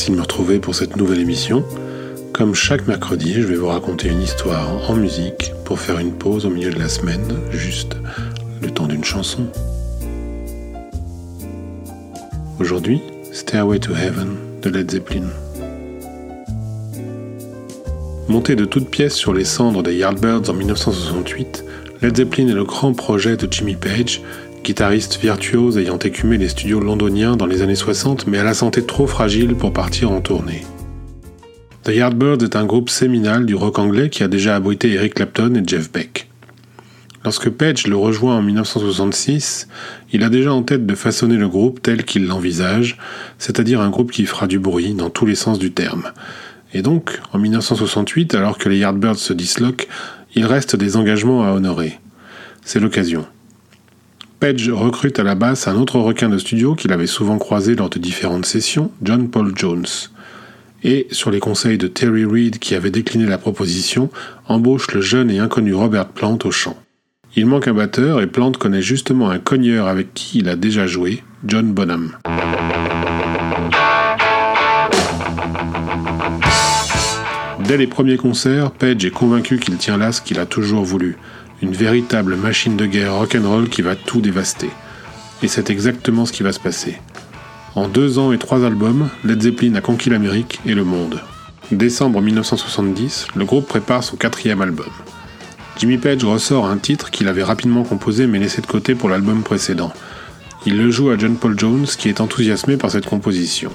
merci de me retrouver pour cette nouvelle émission. Comme chaque mercredi, je vais vous raconter une histoire en musique pour faire une pause au milieu de la semaine, juste le temps d'une chanson. Aujourd'hui, Stairway to Heaven de Led Zeppelin. Monté de toutes pièces sur les cendres des Yardbirds en 1968, Led Zeppelin est le grand projet de Jimmy Page, guitariste virtuose ayant écumé les studios londoniens dans les années 60 mais à la santé trop fragile pour partir en tournée. The Yardbirds est un groupe séminal du rock anglais qui a déjà abrité Eric Clapton et Jeff Beck. Lorsque Page le rejoint en 1966, il a déjà en tête de façonner le groupe tel qu'il l'envisage, c'est-à-dire un groupe qui fera du bruit dans tous les sens du terme. Et donc, en 1968, alors que les Yardbirds se disloquent, il reste des engagements à honorer. C'est l'occasion. Page recrute à la basse un autre requin de studio qu'il avait souvent croisé lors de différentes sessions, John Paul Jones. Et, sur les conseils de Terry Reid qui avait décliné la proposition, embauche le jeune et inconnu Robert Plant au chant. Il manque un batteur et Plant connaît justement un cogneur avec qui il a déjà joué, John Bonham. Dès les premiers concerts, Page est convaincu qu'il tient là ce qu'il a toujours voulu, une véritable machine de guerre rock'n'roll qui va tout dévaster. Et c'est exactement ce qui va se passer. En deux ans et trois albums, Led Zeppelin a conquis l'Amérique et le monde. Décembre 1970, le groupe prépare son quatrième album. Jimmy Page ressort un titre qu'il avait rapidement composé mais laissé de côté pour l'album précédent. Il le joue à John Paul Jones qui est enthousiasmé par cette composition.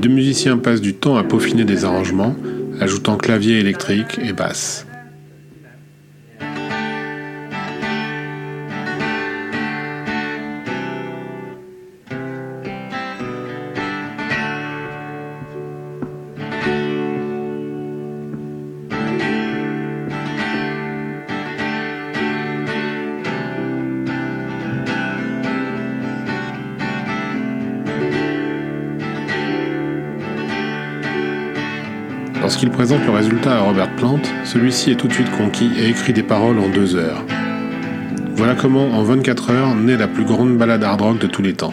Deux musiciens passent du temps à peaufiner des arrangements, ajoutant clavier électrique et basse. Lorsqu'il présente le résultat à Robert Plant, celui-ci est tout de suite conquis et écrit des paroles en deux heures. Voilà comment, en 24 heures, naît la plus grande balade hard rock de tous les temps.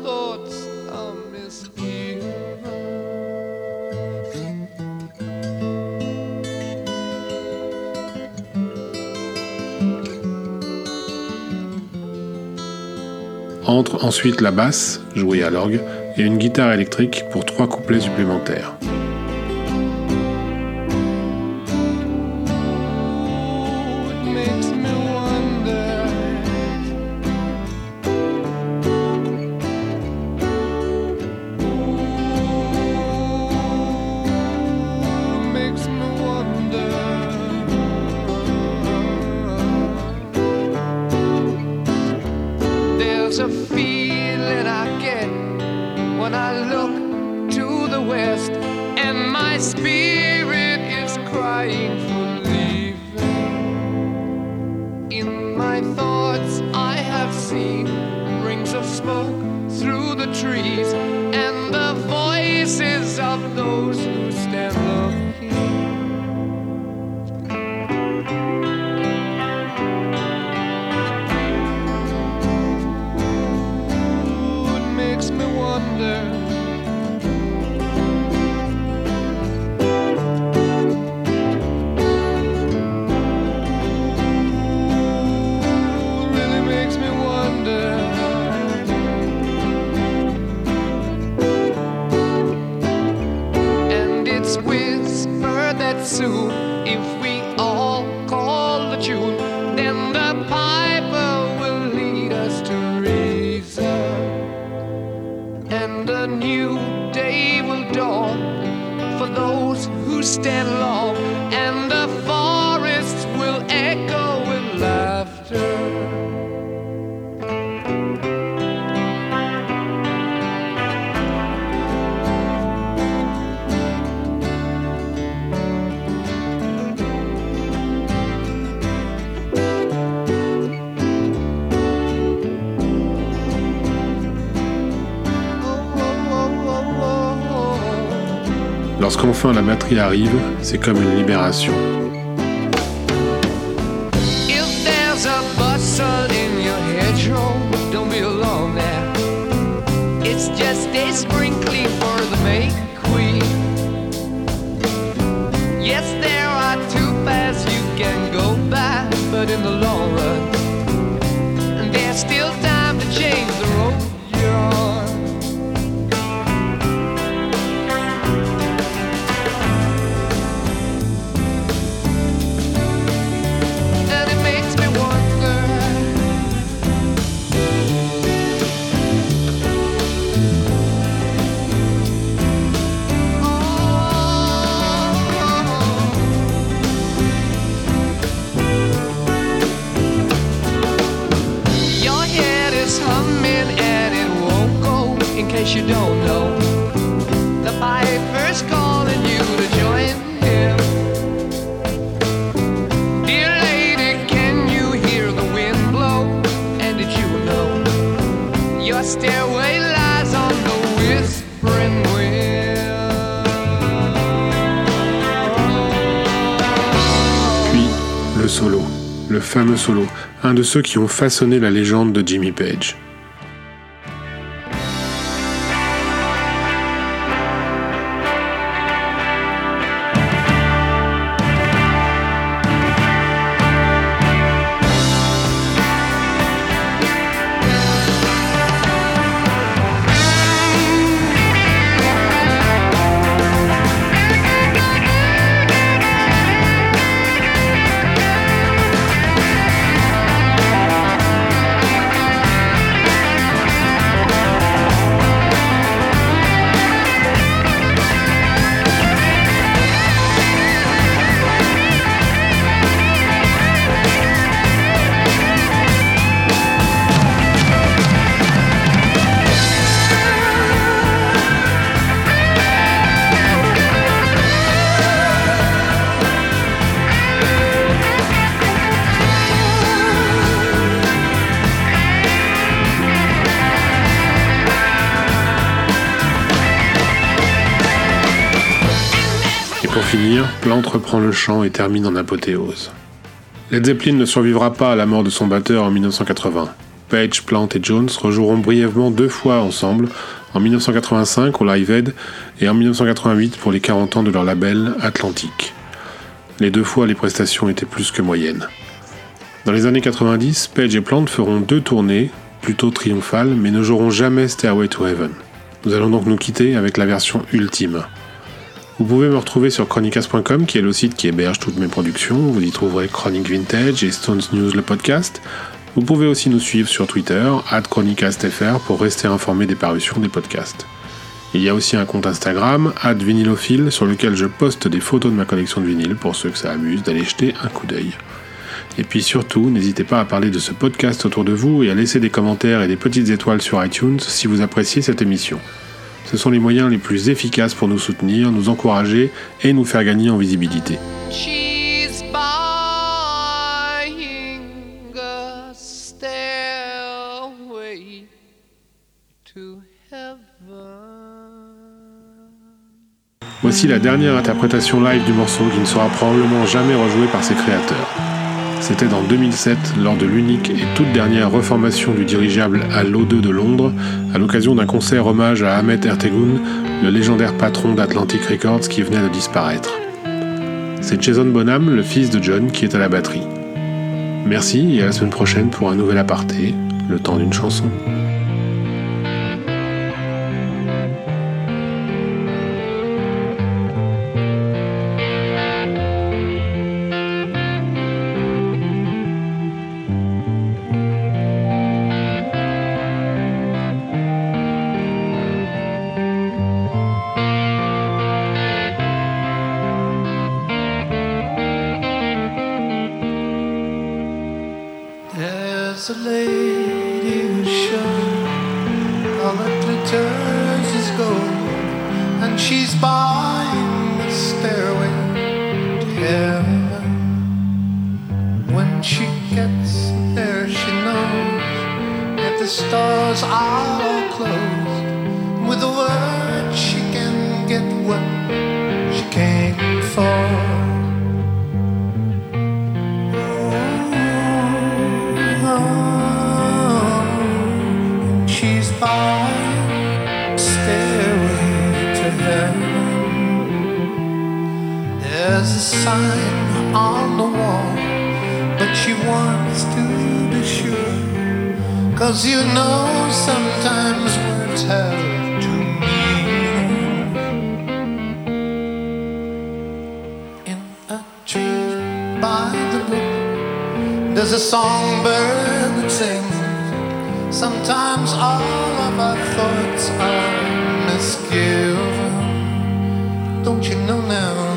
Entre ensuite la basse, jouée à l'orgue, et une guitare électrique pour trois couplets supplémentaires. A feeling I get when I look to the west, and my spirit is crying for leaving. In my thoughts, I have seen rings of smoke through the trees stand alone. Lorsqu'enfin la batterie arrive, c'est comme une libération. Case you don't know, the piper's calling you to join him. Dear lady, can you hear the wind blow? And did you know your stairway lies on the whispering wind? Puis, le solo. Le fameux solo. Un de ceux qui ont façonné la légende de Jimmy Page. Pour finir, Plante reprend le chant et termine en apothéose. Led Zeppelin ne survivra pas à la mort de son batteur en 1980. Page, Plant et Jones rejoueront brièvement deux fois ensemble, en 1985 au Live Aid et en 1988 pour les 40 ans de leur label Atlantic. Les deux fois, les prestations étaient plus que moyennes. Dans les années 90, Page et Plant feront deux tournées, plutôt triomphales, mais ne joueront jamais Stairway to Heaven. Nous allons donc nous quitter avec la version ultime. Vous pouvez me retrouver sur chronicas.com qui est le site qui héberge toutes mes productions. Vous y trouverez Chronic Vintage et Stones News le podcast. Vous pouvez aussi nous suivre sur Twitter, chronicastfr, pour rester informé des parutions des podcasts. Il y a aussi un compte Instagram, vinylophile, sur lequel je poste des photos de ma collection de vinyles pour ceux que ça amuse d'aller jeter un coup d'œil. Et puis surtout, n'hésitez pas à parler de ce podcast autour de vous et à laisser des commentaires et des petites étoiles sur iTunes si vous appréciez cette émission. Ce sont les moyens les plus efficaces pour nous soutenir, nous encourager et nous faire gagner en visibilité. Voici la dernière interprétation live du morceau qui ne sera probablement jamais rejouée par ses créateurs. C'était en 2007, lors de l'unique et toute dernière reformation du dirigeable à l'O2 de Londres, à l'occasion d'un concert hommage à Ahmet Ertegun, le légendaire patron d'Atlantic Records qui venait de disparaître. C'est Jason Bonham, le fils de John, qui est à la batterie. Merci et à la semaine prochaine pour un nouvel aparté, le temps d'une chanson. turns gold, and she's bought. Cause you know sometimes words have to meanings. In a tree by the brook there's a songbird that sings. Sometimes all of our thoughts are misgiven. Don't you know now?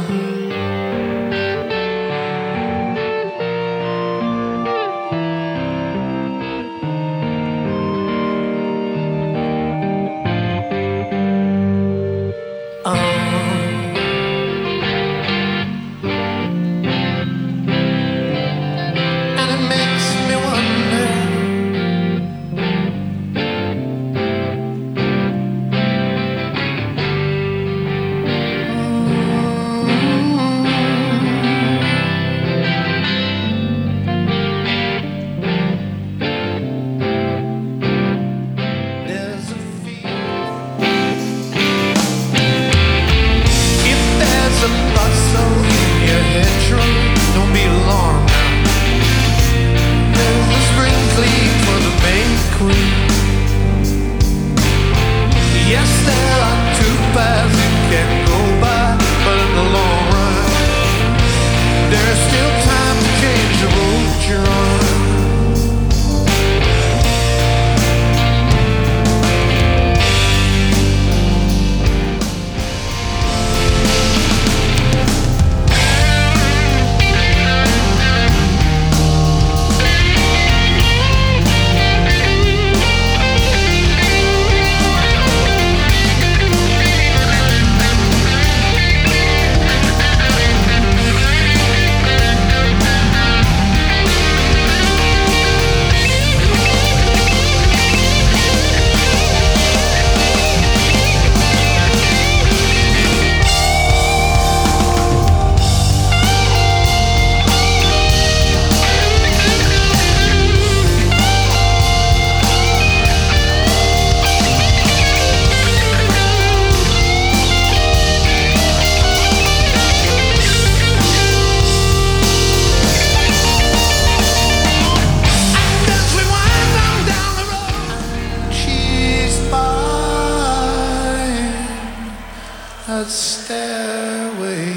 A stairway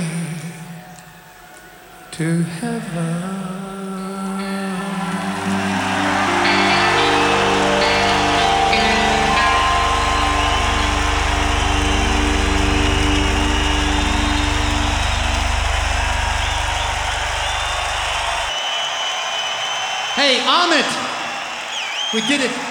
to heaven. Hey, Amit! We did it.